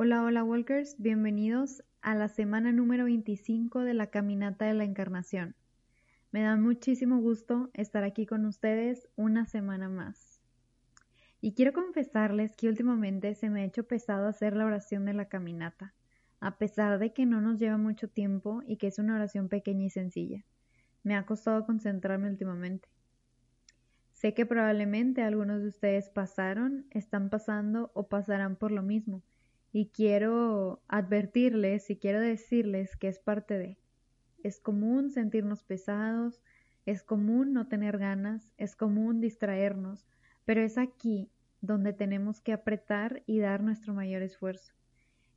Hola, hola Walkers, bienvenidos a la semana número 25 de la Caminata de la Encarnación. Me da muchísimo gusto estar aquí con ustedes una semana más. Y quiero confesarles que últimamente se me ha hecho pesado hacer la oración de la caminata, a pesar de que no nos lleva mucho tiempo y que es una oración pequeña y sencilla. Me ha costado concentrarme últimamente. Sé que probablemente algunos de ustedes pasaron, están pasando o pasarán por lo mismo, y quiero advertirles y quiero decirles que es parte de. Es común sentirnos pesados, es común no tener ganas, es común distraernos, pero es aquí donde tenemos que apretar y dar nuestro mayor esfuerzo.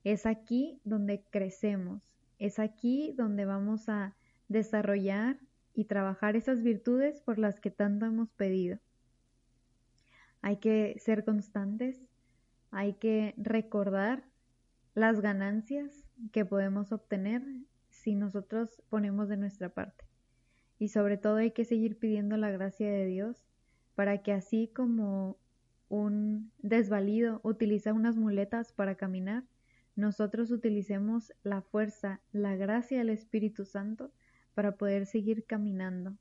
Es aquí donde crecemos, es aquí donde vamos a desarrollar y trabajar esas virtudes por las que tanto hemos pedido. Hay que ser constantes, hay que recordar las ganancias que podemos obtener si nosotros ponemos de nuestra parte. Y sobre todo hay que seguir pidiendo la gracia de Dios para que así como un desvalido utiliza unas muletas para caminar, nosotros utilicemos la fuerza, la gracia del Espíritu Santo para poder seguir caminando,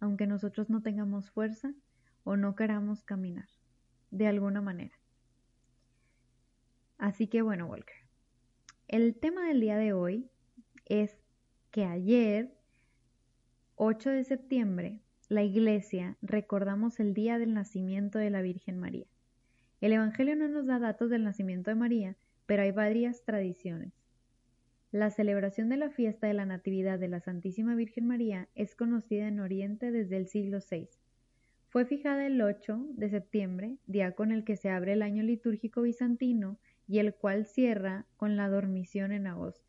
aunque nosotros no tengamos fuerza o no queramos caminar, de alguna manera. Así que bueno, Walker, el tema del día de hoy es que ayer, 8 de septiembre, la Iglesia recordamos el día del nacimiento de la Virgen María. El Evangelio no nos da datos del nacimiento de María, pero hay varias tradiciones. La celebración de la fiesta de la Natividad de la Santísima Virgen María es conocida en Oriente desde el siglo VI. Fue fijada el 8 de septiembre, día con el que se abre el año litúrgico bizantino y el cual cierra con la dormición en agosto.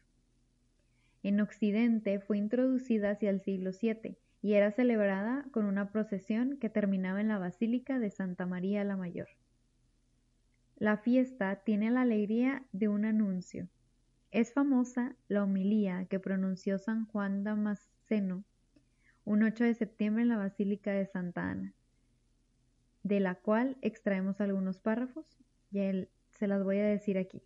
En Occidente fue introducida hacia el siglo VII y era celebrada con una procesión que terminaba en la Basílica de Santa María la Mayor. La fiesta tiene la alegría de un anuncio. Es famosa la homilía que pronunció San Juan Damasceno un 8 de septiembre en la Basílica de Santa Ana, de la cual extraemos algunos párrafos y él, se las voy a decir aquí.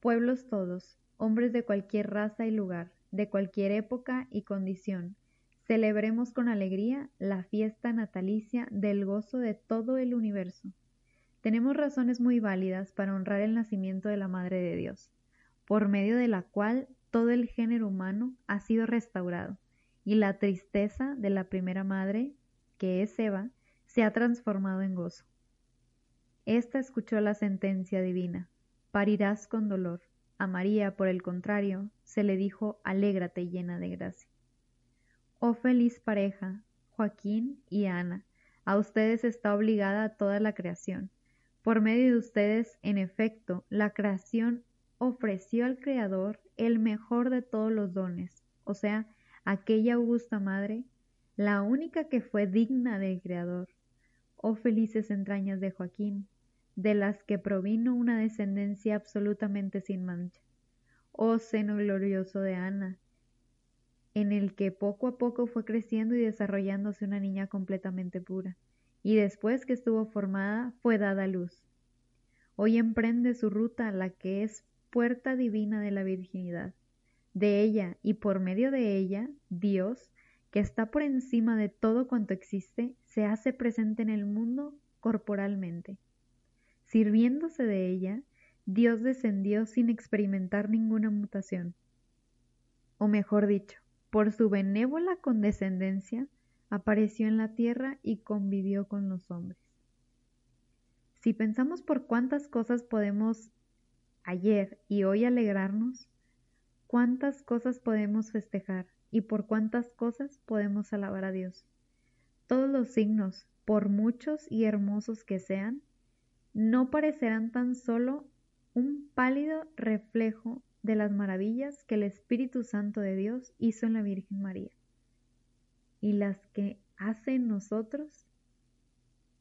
Pueblos todos, hombres de cualquier raza y lugar, de cualquier época y condición, celebremos con alegría la fiesta natalicia del gozo de todo el universo. Tenemos razones muy válidas para honrar el nacimiento de la Madre de Dios, por medio de la cual todo el género humano ha sido restaurado, y la tristeza de la primera madre, que es Eva, se ha transformado en gozo. Esta escuchó la sentencia divina, parirás con dolor, a María, por el contrario, se le dijo alégrate llena de gracia. Oh feliz pareja, Joaquín y Ana, a ustedes está obligada toda la creación. Por medio de ustedes, en efecto, la creación ofreció al Creador el mejor de todos los dones, o sea, aquella augusta madre, la única que fue digna del Creador. Oh felices entrañas de Joaquín, de las que provino una descendencia absolutamente sin mancha. Oh seno glorioso de Ana, en el que poco a poco fue creciendo y desarrollándose una niña completamente pura, y después que estuvo formada fue dada a luz. Hoy emprende su ruta la que es puerta divina de la virginidad. De ella y por medio de ella, Dios, que está por encima de todo cuanto existe, se hace presente en el mundo corporalmente. Sirviéndose de ella, Dios descendió sin experimentar ninguna mutación. O mejor dicho, por su benévola condescendencia, apareció en la tierra y convivió con los hombres. Si pensamos por cuántas cosas podemos ayer y hoy alegrarnos, cuántas cosas podemos festejar y por cuántas cosas podemos alabar a Dios. Todos los signos, por muchos y hermosos que sean, no parecerán tan solo un pálido reflejo de las maravillas que el Espíritu Santo de Dios hizo en la Virgen María y las que hace en nosotros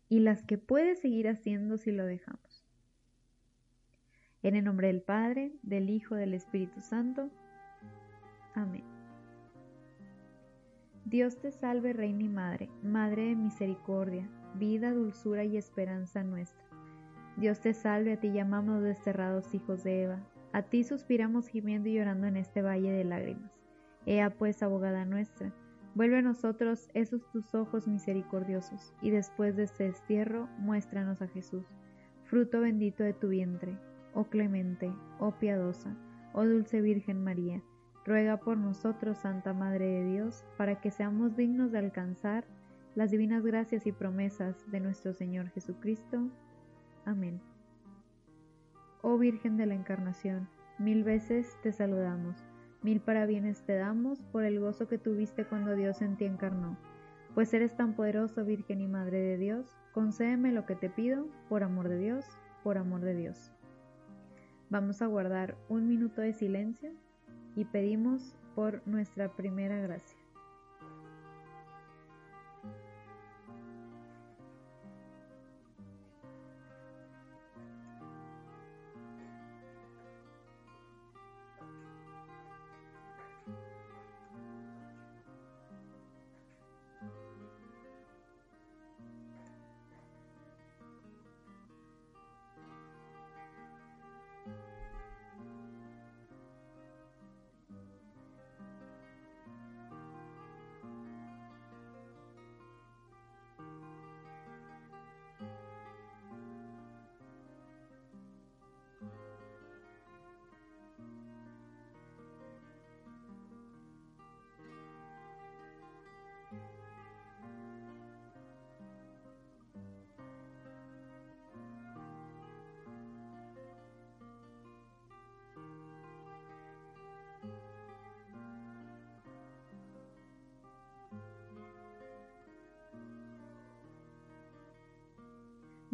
y las que puede seguir haciendo si lo dejamos. En el nombre del Padre, del Hijo, del Espíritu Santo. Amén. Dios te salve, Reina y Madre, Madre de misericordia, vida, dulzura y esperanza nuestra. Dios te salve, a ti llamamos desterrados hijos de Eva, a ti suspiramos gimiendo y llorando en este valle de lágrimas. Ea pues, abogada nuestra, vuelve a nosotros esos tus ojos misericordiosos, y después de este destierro, muéstranos a Jesús, fruto bendito de tu vientre, oh clemente, oh piadosa, oh dulce Virgen María ruega por nosotros, Santa Madre de Dios, para que seamos dignos de alcanzar las divinas gracias y promesas de nuestro Señor Jesucristo. Amén. Oh Virgen de la Encarnación, mil veces te saludamos, mil parabienes te damos por el gozo que tuviste cuando Dios en ti encarnó. Pues eres tan poderoso, Virgen y Madre de Dios, concédeme lo que te pido, por amor de Dios, por amor de Dios. Vamos a guardar un minuto de silencio y pedimos por nuestra primera gracia.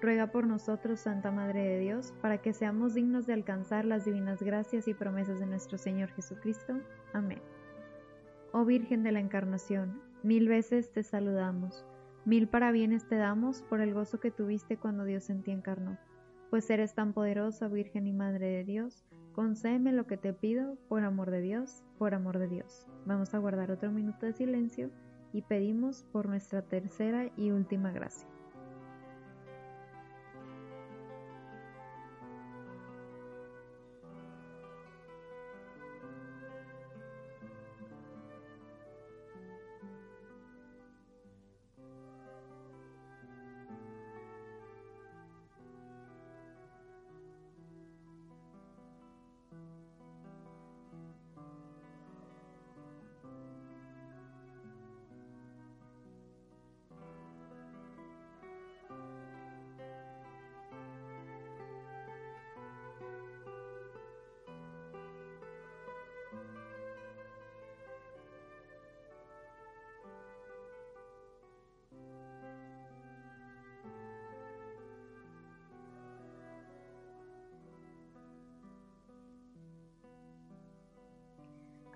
Ruega por nosotros, Santa Madre de Dios, para que seamos dignos de alcanzar las divinas gracias y promesas de nuestro Señor Jesucristo. Amén. Oh Virgen de la Encarnación, mil veces te saludamos, mil parabienes te damos por el gozo que tuviste cuando Dios en ti encarnó. Pues eres tan poderosa, Virgen y Madre de Dios, concédeme lo que te pido, por amor de Dios, por amor de Dios. Vamos a guardar otro minuto de silencio y pedimos por nuestra tercera y última gracia.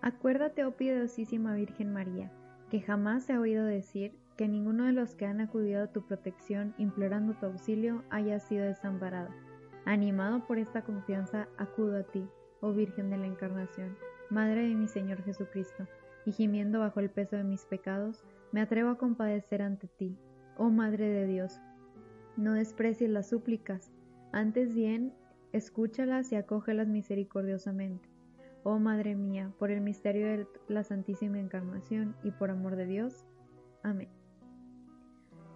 Acuérdate, oh piedosísima Virgen María, que jamás se ha oído decir que ninguno de los que han acudido a tu protección implorando tu auxilio haya sido desamparado. Animado por esta confianza, acudo a ti, oh Virgen de la Encarnación, Madre de mi Señor Jesucristo, y gimiendo bajo el peso de mis pecados, me atrevo a compadecer ante ti, oh Madre de Dios. No desprecies las súplicas, antes bien, escúchalas y acógelas misericordiosamente Oh Madre mía, por el misterio de la Santísima Encarnación y por amor de Dios. Amén.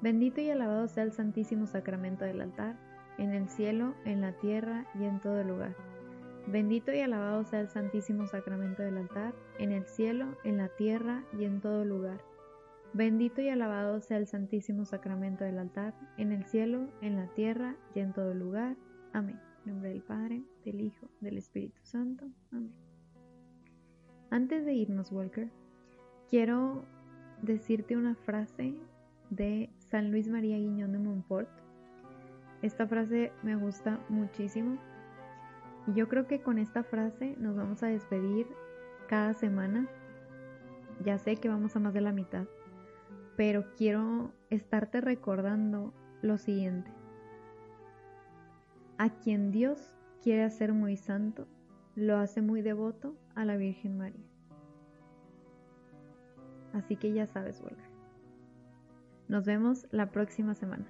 Bendito y alabado sea el Santísimo Sacramento del altar, en el cielo, en la tierra y en todo lugar. Bendito y alabado sea el Santísimo Sacramento del altar, en el cielo, en la tierra y en todo lugar. Bendito y alabado sea el Santísimo Sacramento del altar, en el cielo, en la tierra y en todo lugar. Amén. En nombre del Padre, del Hijo, del Espíritu Santo. Amén. Antes de irnos, Walker, quiero decirte una frase de San Luis María Guiñón de Montfort. Esta frase me gusta muchísimo y yo creo que con esta frase nos vamos a despedir cada semana. Ya sé que vamos a más de la mitad, pero quiero estarte recordando lo siguiente. A quien Dios quiere hacer muy santo, lo hace muy devoto a la Virgen María. Así que ya sabes, Volver. Nos vemos la próxima semana.